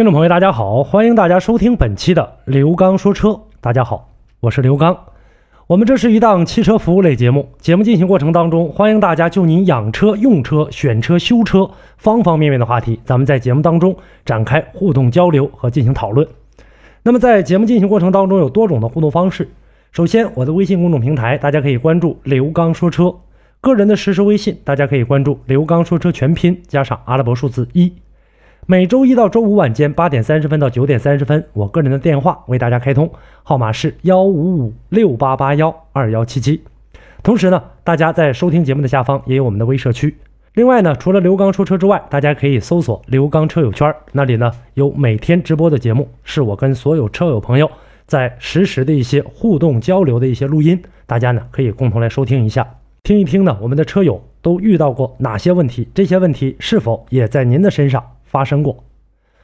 听众朋友，大家好，欢迎大家收听本期的刘刚说车。大家好，我是刘刚。我们这是一档汽车服务类节目，节目进行过程当中，欢迎大家就您养车、用车、选车、修车方方面面的话题，咱们在节目当中展开互动交流和进行讨论。那么在节目进行过程当中，有多种的互动方式。首先，我的微信公众平台，大家可以关注刘刚说车；个人的实时微信，大家可以关注刘刚说车全拼加上阿拉伯数字一。每周一到周五晚间八点三十分到九点三十分，我个人的电话为大家开通，号码是幺五五六八八幺二幺七七。同时呢，大家在收听节目的下方也有我们的微社区。另外呢，除了刘刚说车之外，大家可以搜索刘刚车友圈，那里呢有每天直播的节目，是我跟所有车友朋友在实时的一些互动交流的一些录音，大家呢可以共同来收听一下，听一听呢我们的车友都遇到过哪些问题，这些问题是否也在您的身上？发生过，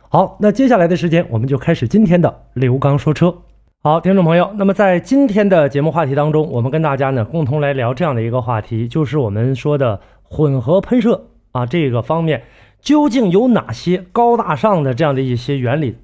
好，那接下来的时间我们就开始今天的刘刚说车。好，听众朋友，那么在今天的节目话题当中，我们跟大家呢共同来聊这样的一个话题，就是我们说的混合喷射啊这个方面究竟有哪些高大上的这样的一些原理？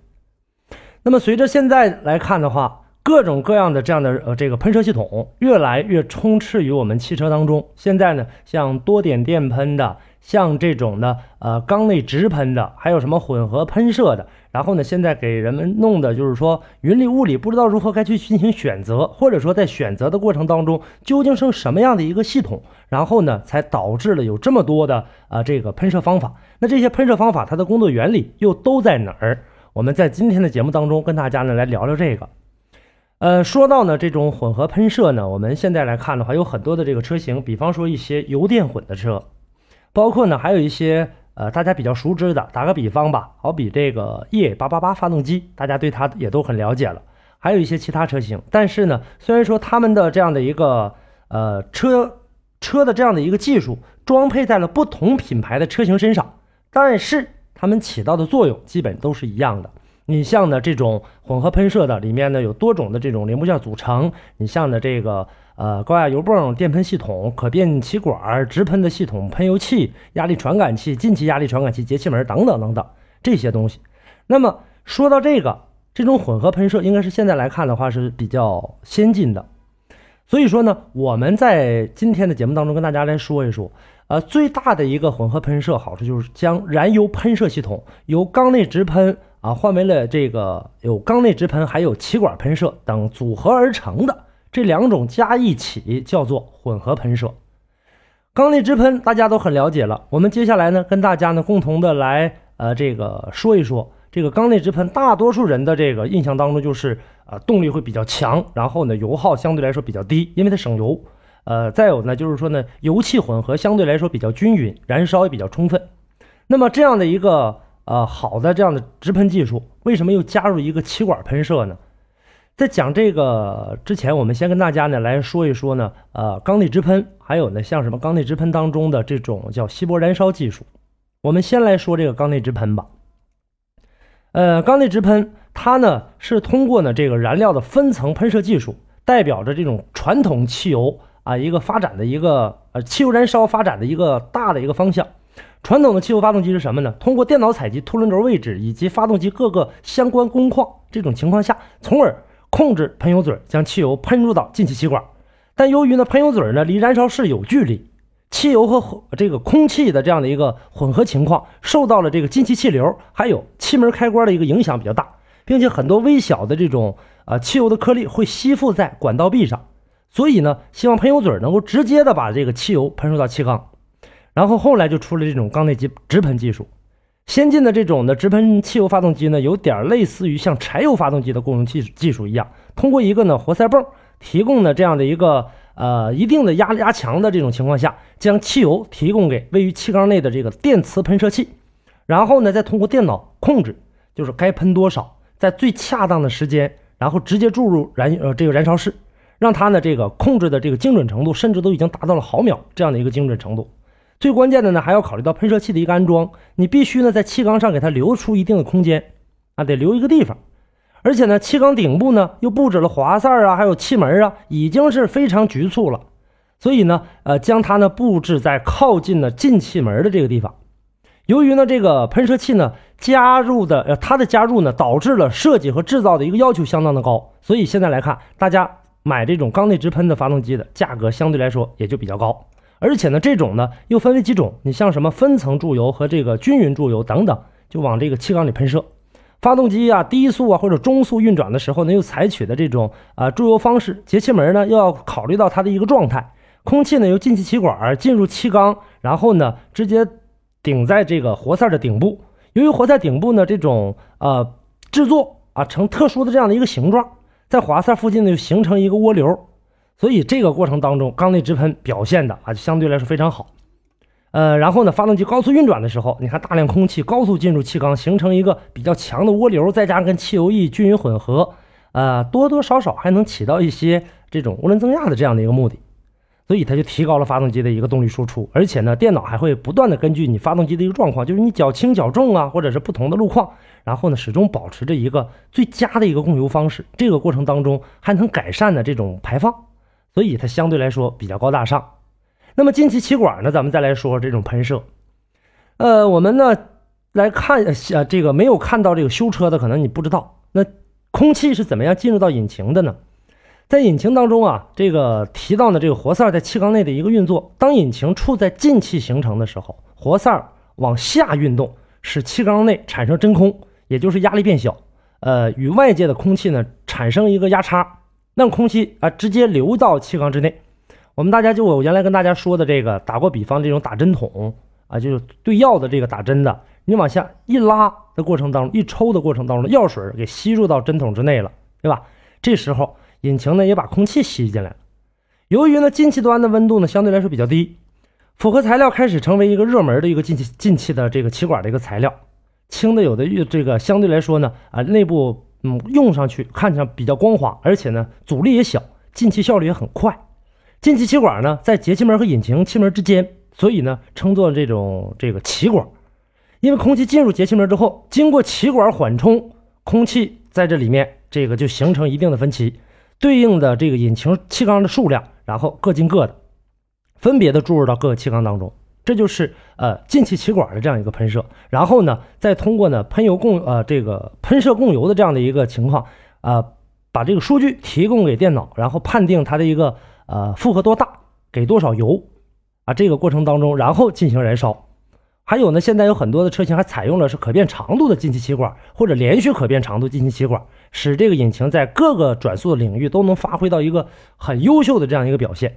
那么随着现在来看的话，各种各样的这样的呃这个喷射系统越来越充斥于我们汽车当中。现在呢，像多点电喷的。像这种的，呃，缸内直喷的，还有什么混合喷射的，然后呢，现在给人们弄的就是说云里雾里，不知道如何该去进行选择，或者说在选择的过程当中，究竟是什么样的一个系统，然后呢，才导致了有这么多的啊这个喷射方法。那这些喷射方法它的工作原理又都在哪儿？我们在今天的节目当中跟大家呢来聊聊这个。呃，说到呢这种混合喷射呢，我们现在来看的话，有很多的这个车型，比方说一些油电混的车。包括呢，还有一些呃，大家比较熟知的，打个比方吧，好比这个 ea 八八八发动机，大家对它也都很了解了。还有一些其他车型，但是呢，虽然说他们的这样的一个呃车车的这样的一个技术装配在了不同品牌的车型身上，但是它们起到的作用基本都是一样的。你像呢这种混合喷射的，里面呢有多种的这种零部件组成，你像呢这个。呃，高压油泵、电喷系统、可变气管、直喷的系统、喷油器、压力传感器、进气压力传感器、节气门等等等等这些东西。那么说到这个，这种混合喷射应该是现在来看的话是比较先进的。所以说呢，我们在今天的节目当中跟大家来说一说，呃，最大的一个混合喷射好处就是将燃油喷射系统由缸内直喷啊换为了这个有缸内直喷还有气管喷射等组合而成的。这两种加一起叫做混合喷射，缸内直喷大家都很了解了。我们接下来呢，跟大家呢共同的来呃这个说一说这个缸内直喷。大多数人的这个印象当中就是呃动力会比较强，然后呢油耗相对来说比较低，因为它省油。呃，再有呢就是说呢油气混合相对来说比较均匀，燃烧也比较充分。那么这样的一个呃好的这样的直喷技术，为什么又加入一个气管喷射呢？在讲这个之前，我们先跟大家呢来说一说呢，呃，缸内直喷，还有呢，像什么缸内直喷当中的这种叫稀薄燃烧技术。我们先来说这个缸内直喷吧。呃，缸内直喷它呢是通过呢这个燃料的分层喷射技术，代表着这种传统汽油啊一个发展的一个呃汽油燃烧发展的一个大的一个方向。传统的汽油发动机是什么呢？通过电脑采集凸轮轴位置以及发动机各个相关工况这种情况下，从而控制喷油嘴将汽油喷入到进气气管，但由于呢喷油嘴呢离燃烧室有距离，汽油和这个空气的这样的一个混合情况受到了这个进气气流还有气门开关的一个影响比较大，并且很多微小的这种呃汽油的颗粒会吸附在管道壁上，所以呢希望喷油嘴能够直接的把这个汽油喷入到气缸，然后后来就出了这种缸内直直喷技术。先进的这种的直喷汽油发动机呢，有点类似于像柴油发动机的供油技技术一样，通过一个呢活塞泵提供的这样的一个呃一定的压压强的这种情况下，将汽油提供给位于气缸内的这个电磁喷射器，然后呢再通过电脑控制，就是该喷多少，在最恰当的时间，然后直接注入燃呃这个燃烧室，让它呢这个控制的这个精准程度，甚至都已经达到了毫秒这样的一个精准程度。最关键的呢，还要考虑到喷射器的一个安装，你必须呢在气缸上给它留出一定的空间啊，得留一个地方。而且呢，气缸顶部呢又布置了滑塞啊，还有气门啊，已经是非常局促了。所以呢，呃，将它呢布置在靠近呢进气门的这个地方。由于呢这个喷射器呢加入的呃它的加入呢导致了设计和制造的一个要求相当的高，所以现在来看，大家买这种缸内直喷的发动机的价格相对来说也就比较高。而且呢这种呢又分为几种，你像什么分层注油和这个均匀注油等等，就往这个气缸里喷射。发动机啊低速啊或者中速运转的时候呢，又采取的这种啊注油方式，节气门呢又要考虑到它的一个状态，空气呢由进气气管进入气缸，然后呢直接顶在这个活塞的顶部。由于活塞顶部呢这种呃制作啊成特殊的这样的一个形状，在滑塞附近呢就形成一个涡流，所以这个过程当中缸内直喷表现的啊相对来说非常好。呃，然后呢，发动机高速运转的时候，你看大量空气高速进入气缸，形成一个比较强的涡流，再加上跟汽油液均匀混合，呃，多多少少还能起到一些这种涡轮增压的这样的一个目的，所以它就提高了发动机的一个动力输出。而且呢，电脑还会不断的根据你发动机的一个状况，就是你脚轻脚重啊，或者是不同的路况，然后呢，始终保持着一个最佳的一个供油方式。这个过程当中还能改善的这种排放，所以它相对来说比较高大上。那么进气气管呢？咱们再来说这种喷射。呃，我们呢来看呃这个没有看到这个修车的，可能你不知道，那空气是怎么样进入到引擎的呢？在引擎当中啊，这个提到呢这个活塞在气缸内的一个运作，当引擎处在进气形成的时候，活塞往下运动，使气缸内产生真空，也就是压力变小，呃，与外界的空气呢产生一个压差，让空气啊直接流到气缸之内。我们大家就我原来跟大家说的这个打过比方，这种打针筒啊，就是对药的这个打针的，你往下一拉的过程当中，一抽的过程当中，药水给吸入到针筒之内了，对吧？这时候引擎呢也把空气吸进来了。由于呢进气端的温度呢相对来说比较低，复合材料开始成为一个热门的一个进气进气的这个气管的一个材料，轻的有的这个相对来说呢啊内部嗯用上去看上比较光滑，而且呢阻力也小，进气效率也很快。进气气管呢，在节气门和引擎气门之间，所以呢，称作这种这个气管。因为空气进入节气门之后，经过气管缓冲，空气在这里面，这个就形成一定的分歧，对应的这个引擎气缸的数量，然后各进各的，分别的注入到各个气缸当中，这就是呃进气气管的这样一个喷射。然后呢，再通过呢喷油供呃这个喷射供油的这样的一个情况，啊，把这个数据提供给电脑，然后判定它的一个。呃，负荷多大，给多少油啊？这个过程当中，然后进行燃烧。还有呢，现在有很多的车型还采用了是可变长度的进气气管，或者连续可变长度进气气管，使这个引擎在各个转速的领域都能发挥到一个很优秀的这样一个表现。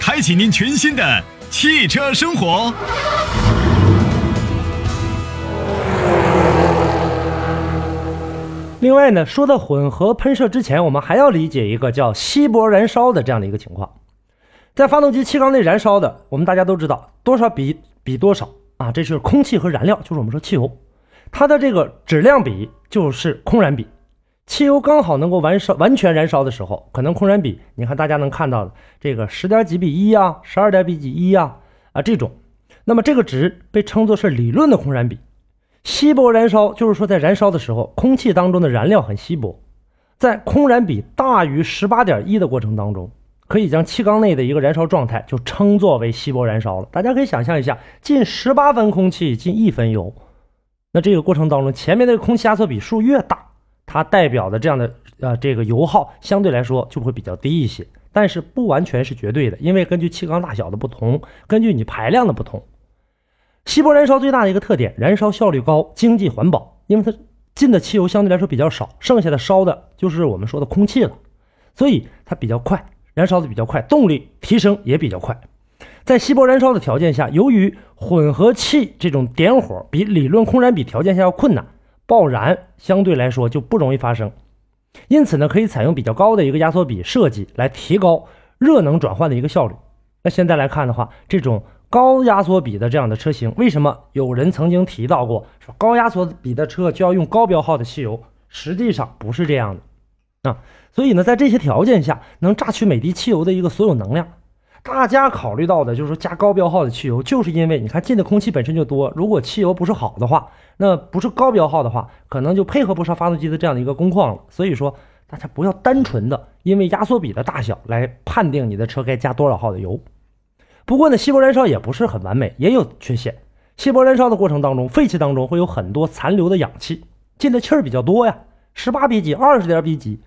开启您全新的汽车生活。另外呢，说到混合喷射之前，我们还要理解一个叫稀薄燃烧的这样的一个情况。在发动机气缸内燃烧的，我们大家都知道多少比比多少啊？这是空气和燃料，就是我们说汽油，它的这个质量比就是空燃比。汽油刚好能够完烧完全燃烧的时候，可能空燃比，你看大家能看到的这个十点几比一啊，十二点比几一啊啊这种，那么这个值被称作是理论的空燃比。稀薄燃烧就是说，在燃烧的时候，空气当中的燃料很稀薄，在空燃比大于十八点一的过程当中，可以将气缸内的一个燃烧状态就称作为稀薄燃烧了。大家可以想象一下，进十八分空气进一分油，那这个过程当中，前面的空气压缩比数越大，它代表的这样的呃这个油耗相对来说就会比较低一些，但是不完全是绝对的，因为根据气缸大小的不同，根据你排量的不同。稀薄燃烧最大的一个特点，燃烧效率高，经济环保，因为它进的汽油相对来说比较少，剩下的烧的就是我们说的空气了，所以它比较快，燃烧的比较快，动力提升也比较快。在稀薄燃烧的条件下，由于混合气这种点火比理论空燃比条件下要困难，爆燃相对来说就不容易发生，因此呢，可以采用比较高的一个压缩比设计来提高热能转换的一个效率。那现在来看的话，这种高压缩比的这样的车型，为什么有人曾经提到过说高压缩比的车就要用高标号的汽油？实际上不是这样的啊。所以呢，在这些条件下，能榨取每滴汽油的一个所有能量。大家考虑到的就是说加高标号的汽油，就是因为你看进的空气本身就多，如果汽油不是好的话，那不是高标号的话，可能就配合不上发动机的这样的一个工况了。所以说，大家不要单纯的因为压缩比的大小来判定你的车该加多少号的油。不过呢，稀薄燃烧也不是很完美，也有缺陷。稀薄燃烧的过程当中，废气当中会有很多残留的氧气，进的气儿比较多呀，十八比几、二十点比几，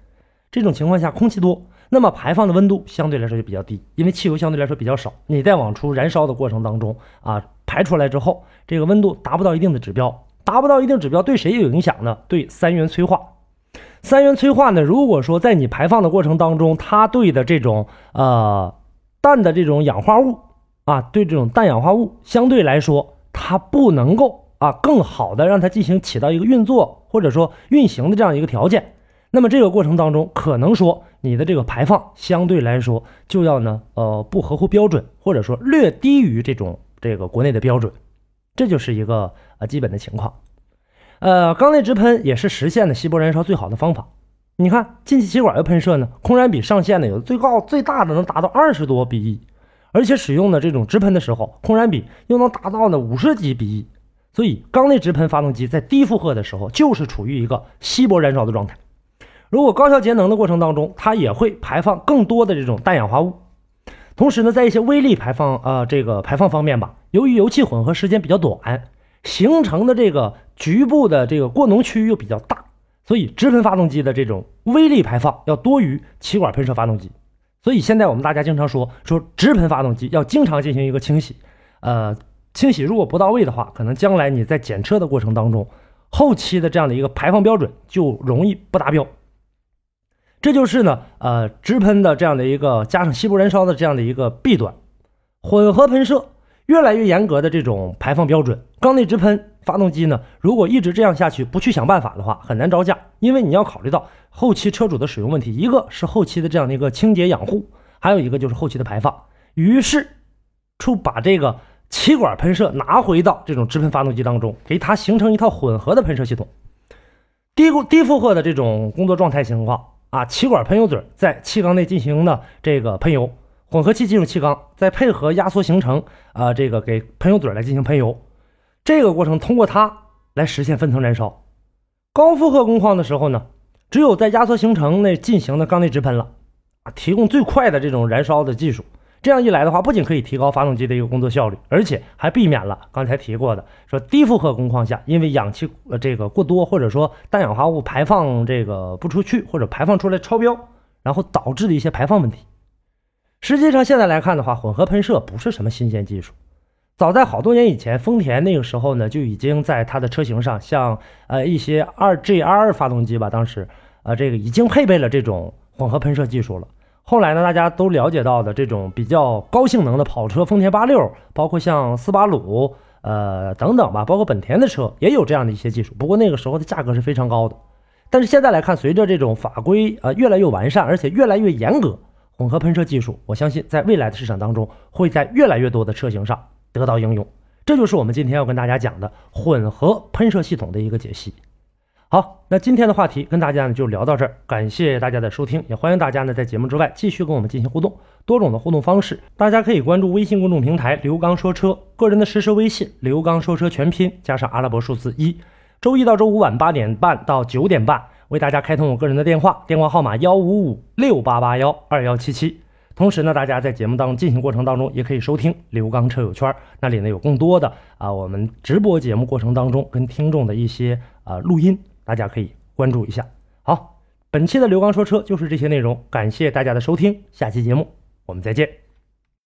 这种情况下空气多。那么排放的温度相对来说就比较低，因为汽油相对来说比较少。你再往出燃烧的过程当中啊，排出来之后，这个温度达不到一定的指标，达不到一定指标，对谁有影响呢？对三元催化。三元催化呢，如果说在你排放的过程当中，它对的这种呃氮的这种氧化物啊，对这种氮氧化物相对来说，它不能够啊更好的让它进行起到一个运作或者说运行的这样一个条件。那么这个过程当中，可能说你的这个排放相对来说就要呢，呃，不合乎标准，或者说略低于这种这个国内的标准，这就是一个呃基本的情况。呃，缸内直喷也是实现的稀薄燃烧最好的方法。你看进气气管的喷射呢，空燃比上限呢有最高最大的能达到二十多比一，而且使用的这种直喷的时候，空燃比又能达到呢五十几比一，所以缸内直喷发动机在低负荷的时候就是处于一个稀薄燃烧的状态。如果高效节能的过程当中，它也会排放更多的这种氮氧化物。同时呢，在一些微粒排放啊这个排放方面吧，由于油气混合时间比较短，形成的这个局部的这个过浓区域又比较大，所以直喷发动机的这种微粒排放要多于气管喷射发动机。所以现在我们大家经常说说直喷发动机要经常进行一个清洗，呃，清洗如果不到位的话，可能将来你在检测的过程当中，后期的这样的一个排放标准就容易不达标。这就是呢，呃，直喷的这样的一个加上稀薄燃烧的这样的一个弊端。混合喷射越来越严格的这种排放标准，缸内直喷发动机呢，如果一直这样下去，不去想办法的话，很难招架。因为你要考虑到后期车主的使用问题，一个是后期的这样的一个清洁养护，还有一个就是后期的排放。于是，出把这个气管喷射拿回到这种直喷发动机当中，给它形成一套混合的喷射系统，低低负荷的这种工作状态情况。啊，气管喷油嘴在气缸内进行的这个喷油，混合气进入气缸，再配合压缩形成，啊，这个给喷油嘴来进行喷油，这个过程通过它来实现分层燃烧。高负荷工况的时候呢，只有在压缩形成内进行的缸内直喷了，啊，提供最快的这种燃烧的技术。这样一来的话，不仅可以提高发动机的一个工作效率，而且还避免了刚才提过的说低负荷工况下，因为氧气呃这个过多，或者说氮氧化物排放这个不出去，或者排放出来超标，然后导致的一些排放问题。实际上现在来看的话，混合喷射不是什么新鲜技术，早在好多年以前，丰田那个时候呢就已经在它的车型上，像呃一些二 GR 发动机吧，当时呃这个已经配备了这种混合喷射技术了。后来呢，大家都了解到的这种比较高性能的跑车，丰田八六，包括像斯巴鲁，呃等等吧，包括本田的车也有这样的一些技术。不过那个时候的价格是非常高的。但是现在来看，随着这种法规呃越来越完善，而且越来越严格，混合喷射技术，我相信在未来的市场当中，会在越来越多的车型上得到应用。这就是我们今天要跟大家讲的混合喷射系统的一个解析。好，那今天的话题跟大家呢就聊到这儿，感谢大家的收听，也欢迎大家呢在节目之外继续跟我们进行互动，多种的互动方式，大家可以关注微信公众平台“刘刚说车”，个人的实时微信“刘刚说车”全拼加上阿拉伯数字一，周一到周五晚八点半到九点半为大家开通我个人的电话，电话号码幺五五六八八幺二幺七七。同时呢，大家在节目当中进行过程当中也可以收听刘刚车友圈，那里呢有更多的啊我们直播节目过程当中跟听众的一些啊录音。大家可以关注一下。好，本期的刘刚说车就是这些内容，感谢大家的收听，下期节目我们再见。